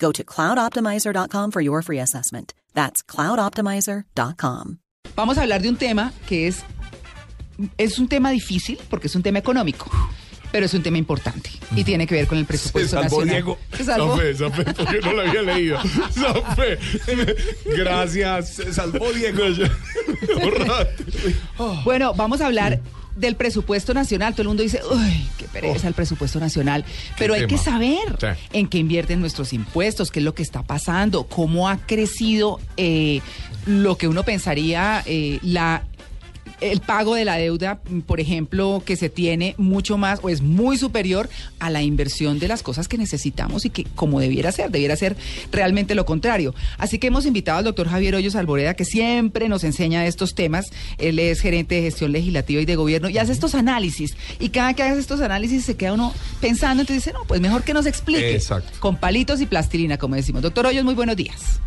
Go to cloudoptimizer.com for your free assessment. That's cloudoptimizer.com. Vamos a hablar de un tema que es, es un tema difícil porque es un tema económico. Pero es un tema importante y tiene que ver con el Se presupuesto salvó nacional. Diego. Se salvó. Zafé, zafé, porque no lo había leído. Zafé. Gracias. Se salvó Diego. Bueno, vamos a hablar del presupuesto nacional. Todo el mundo dice, uy, qué pereza el presupuesto nacional. Pero hay tema. que saber Sí. en qué invierten nuestros impuestos, qué es lo que está pasando, cómo ha crecido eh, lo que uno pensaría eh, la el pago de la deuda, por ejemplo, que se tiene mucho más o es muy superior a la inversión de las cosas que necesitamos y que como debiera ser, debiera ser realmente lo contrario. Así que hemos invitado al doctor Javier Hoyos Alboreda, que siempre nos enseña estos temas. Él es gerente de gestión legislativa y de gobierno y hace estos análisis. Y cada que hace estos análisis se queda uno pensando, entonces dice, no, pues mejor que nos explique. Exacto. Con palitos y plastilina, como decimos. Doctor Hoyos, muy buenos días.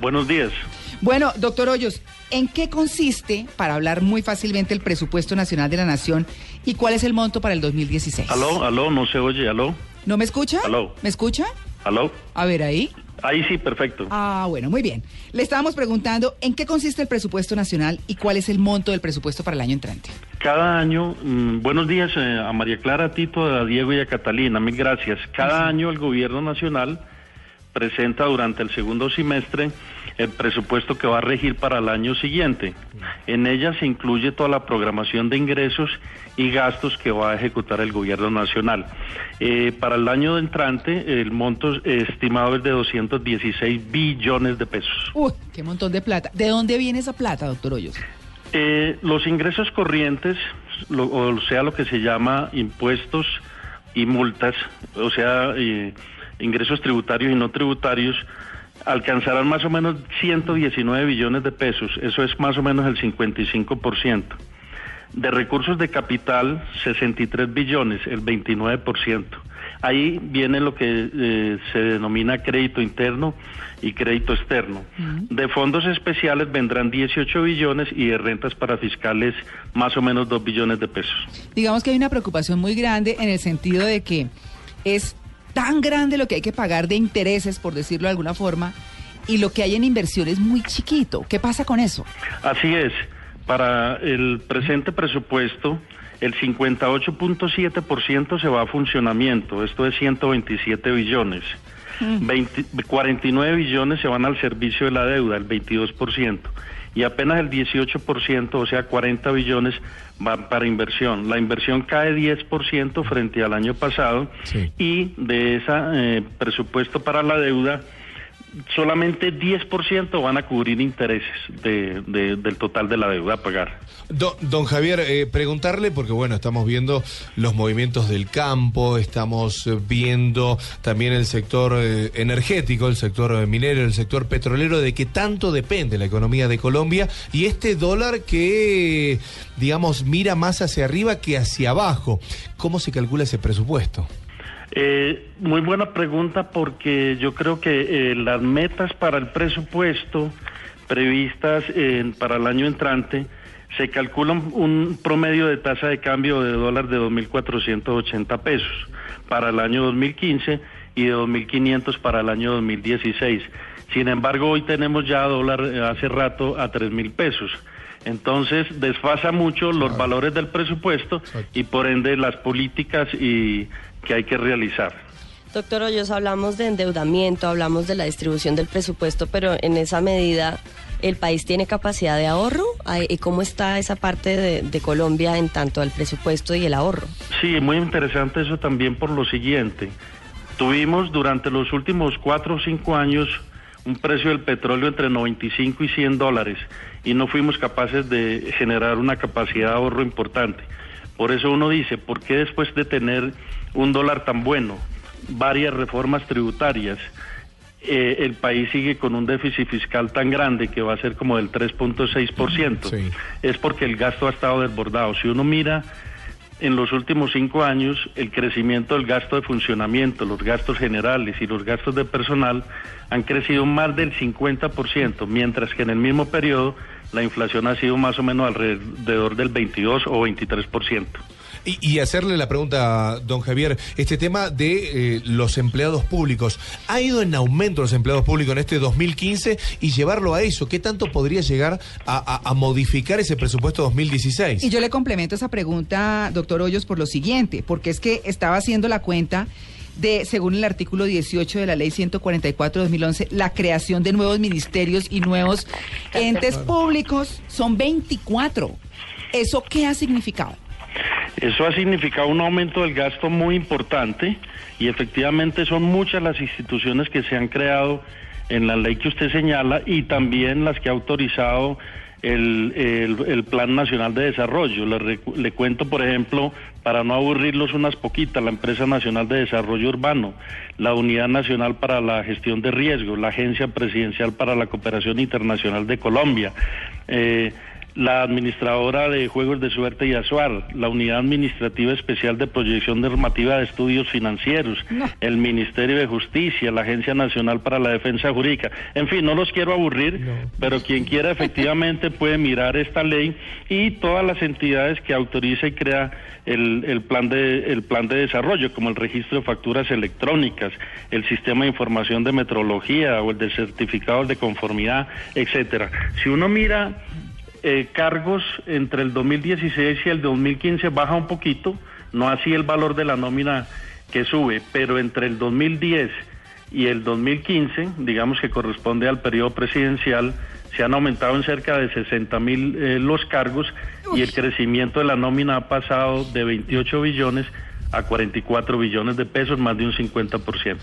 Buenos días. Bueno, doctor Hoyos, ¿en qué consiste, para hablar muy fácilmente, el presupuesto nacional de la Nación y cuál es el monto para el 2016? Aló, aló, no se oye, aló, ¿No me escucha? Aló. ¿Me escucha? aló. A ver, ahí. Ahí sí, perfecto. Ah, bueno, muy bien. Le estábamos preguntando en qué consiste el presupuesto nacional y cuál es el monto del presupuesto para el año entrante. Cada año, mm, buenos días eh, a María Clara, a Tito, a Diego y a Catalina, mil gracias. Cada año el gobierno nacional presenta durante el segundo semestre el presupuesto que va a regir para el año siguiente. En ella se incluye toda la programación de ingresos y gastos que va a ejecutar el gobierno nacional. Eh, para el año entrante, el monto estimado es de 216 billones de pesos. Uy, qué montón de plata. ¿De dónde viene esa plata, doctor Hoyos? Eh, los ingresos corrientes, lo- o sea, lo que se llama impuestos y multas, o sea, eh, ingresos tributarios y no tributarios, alcanzarán más o menos 119 billones de pesos, eso es más o menos el 55%. De recursos de capital, 63 billones, el 29%. Ahí viene lo que eh, se denomina crédito interno y crédito externo. De fondos especiales vendrán 18 billones y de rentas para fiscales más o menos 2 billones de pesos. Digamos que hay una preocupación muy grande en el sentido de que es tan grande lo que hay que pagar de intereses, por decirlo de alguna forma, y lo que hay en inversión es muy chiquito. ¿Qué pasa con eso? Así es, para el presente presupuesto, el 58.7% se va a funcionamiento, esto es 127 billones. 20 49 billones se van al servicio de la deuda, el 22%, y apenas el 18%, o sea, 40 billones, van para inversión. La inversión cae 10% frente al año pasado Sí. y de ese presupuesto para la deuda, solamente 10% van a cubrir intereses de- de- del total de la deuda a pagar. Don, don Javier, eh, preguntarle, porque bueno, estamos viendo los movimientos del campo, estamos eh, viendo también el sector eh, energético, el sector eh, minero, el sector petrolero, de que tanto depende la economía de Colombia y este dólar que, digamos, mira más hacia arriba que hacia abajo. ¿Cómo se calcula ese presupuesto? Eh, muy buena pregunta porque yo creo que eh, las metas para el presupuesto previstas eh, para el año entrante se calculan un promedio de tasa de cambio de dólar de 2.480 pesos para el año 2015 y de 2.500 para el año 2016. Sin embargo, hoy tenemos ya dólar eh, hace rato a 3.000 pesos. Entonces, desfasa mucho los valores del presupuesto y por ende las políticas y que hay que realizar. Doctor Hoyos, hablamos de endeudamiento, hablamos de la distribución del presupuesto, pero en esa medida ¿El país tiene capacidad de ahorro? ¿Y cómo está esa parte de, de Colombia en tanto al presupuesto y el ahorro? Sí, muy interesante eso también por lo siguiente. Tuvimos durante los últimos cuatro o cinco años un precio del petróleo entre 95 y 100 dólares y no fuimos capaces de generar una capacidad de ahorro importante. Por eso uno dice, ¿por qué después de tener un dólar tan bueno, varias reformas tributarias, eh, el país sigue con un déficit fiscal tan grande que va a ser como del 3.6%? Es porque el gasto ha estado desbordado. Si uno mira en los últimos cinco años el crecimiento del gasto de funcionamiento, los gastos generales y los gastos de personal han crecido más del 50%, mientras que en el mismo periodo la inflación ha sido más o menos alrededor del 22 o 23%. Y, hacerle la pregunta, don Javier, este tema de eh, los empleados públicos, ¿ha ido en aumento los empleados públicos en este 2015 y llevarlo a eso? ¿Qué tanto podría llegar a, modificar ese presupuesto 2016? Y yo le complemento esa pregunta, doctor Hoyos, por lo siguiente, porque es que estaba haciendo la cuenta de, según el artículo 18 de la ley 144-2011, la creación de nuevos ministerios y nuevos entes públicos son 24. ¿Eso qué ha significado? Eso ha significado un aumento del gasto muy importante y efectivamente son muchas las instituciones que se han creado en la ley que usted señala y también las que ha autorizado el, el, Plan Nacional de Desarrollo. Le, le, cuento, por ejemplo, para no aburrirlos unas poquitas, la Empresa Nacional de Desarrollo Urbano, la Unidad Nacional para la Gestión de Riesgos, la Agencia Presidencial para la Cooperación Internacional de Colombia. Eh, la administradora de Juegos de Suerte y Azuar, la Unidad Administrativa Especial de Proyección Normativa de Estudios Financieros, el Ministerio de Justicia, la Agencia Nacional para la Defensa Jurídica. En fin, no los quiero aburrir, pero quien quiera efectivamente puede mirar esta ley y todas las entidades que autoriza y crea el, plan de, el plan de desarrollo, como el registro de facturas electrónicas, el sistema de información de metrología o el de certificados de conformidad, etcétera. Si uno mira eh, cargos entre el 2016 y el 2015 baja un poquito, no así el valor de la nómina que sube, pero entre el 2010 y el 2015, digamos que corresponde al periodo presidencial, se han aumentado en cerca de 60 mil eh, los cargos y el crecimiento de la nómina ha pasado de 28 billones a 44 billones de pesos, más de un 50%.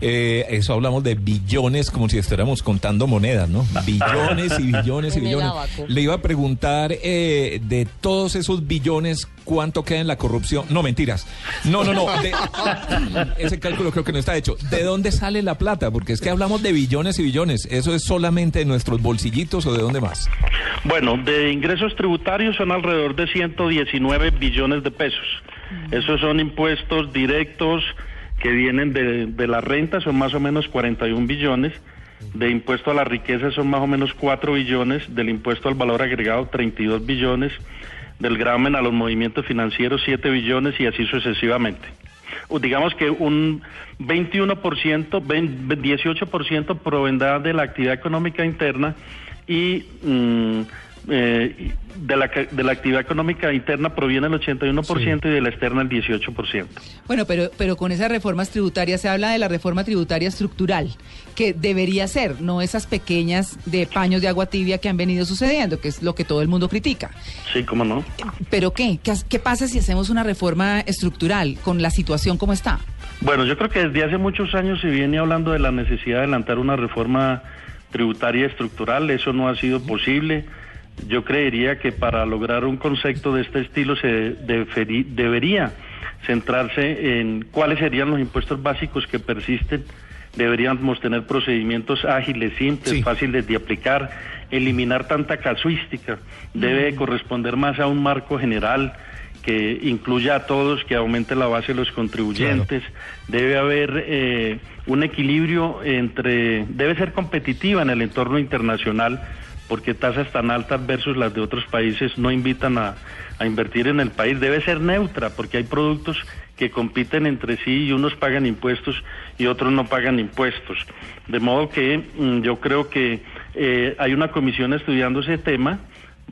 Eh, eso hablamos de billones como si estuviéramos contando monedas, ¿no? Billones y billones y billones. Le iba a preguntar eh, de todos esos billones, ¿cuánto queda en la corrupción? No, mentiras. No, no, no. ese cálculo creo que no está hecho. ¿De dónde sale la plata? Porque es que hablamos de billones y billones. ¿Eso es solamente de nuestros bolsillitos o de dónde más? Bueno, de ingresos tributarios son alrededor de 119 billones de pesos. Esos son impuestos directos que vienen de, de la renta son más o menos 41 billones, de impuesto a la riqueza son más o menos 4 billones, del impuesto al valor agregado 32 billones, del gramen a los movimientos financieros 7 billones y así sucesivamente. digamos que un 21%, 18% provendrá de la actividad económica interna y mm, eh, de, la, de la actividad económica interna proviene el 81% y de la externa el 18%. Bueno, pero, pero con esas reformas tributarias se habla de la reforma tributaria estructural, que debería ser, no esas pequeñas de paños de agua tibia que han venido sucediendo, que es lo que todo el mundo critica. Sí, cómo no. ¿Pero qué? ¿Qué, qué pasa si hacemos una reforma estructural con la situación como está? Bueno, yo creo que desde hace muchos años se viene hablando de la necesidad de adelantar una reforma tributaria estructural, eso no ha sido posible yo creería que para lograr un concepto de este estilo se debería centrarse en cuáles serían los impuestos básicos que persisten. Deberíamos tener procedimientos ágiles, simples, fáciles de aplicar, eliminar tanta casuística. Debe corresponder más a un marco general que incluya a todos, que aumente la base de los contribuyentes. Debe haber eh, un equilibrio entre, debe ser competitiva en el entorno internacional porque tasas tan altas versus las de otros países no invitan a, invertir en el país. Debe ser neutra, porque hay productos que compiten entre sí y unos pagan impuestos y otros no pagan impuestos. De modo que mm, yo creo que eh, hay una comisión estudiando ese tema,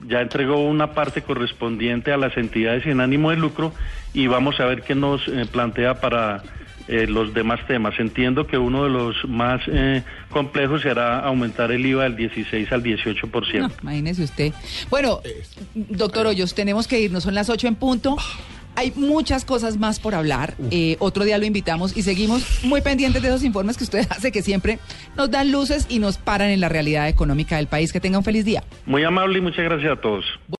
ya entregó una parte correspondiente a las entidades sin ánimo de lucro y vamos a ver qué nos eh, plantea para eh, los demás temas. Entiendo que uno de los más eh, complejos será aumentar el IVA del 16 al 18%. No, imagínese usted. Bueno, doctor Hoyos, tenemos que irnos, son las 8 en punto. Hay muchas cosas más por hablar. Eh, otro día lo invitamos y seguimos muy pendientes de esos informes que usted hace, que siempre nos dan luces y nos paran en la realidad económica del país. Que tenga un feliz día. Muy amable y muchas gracias a todos.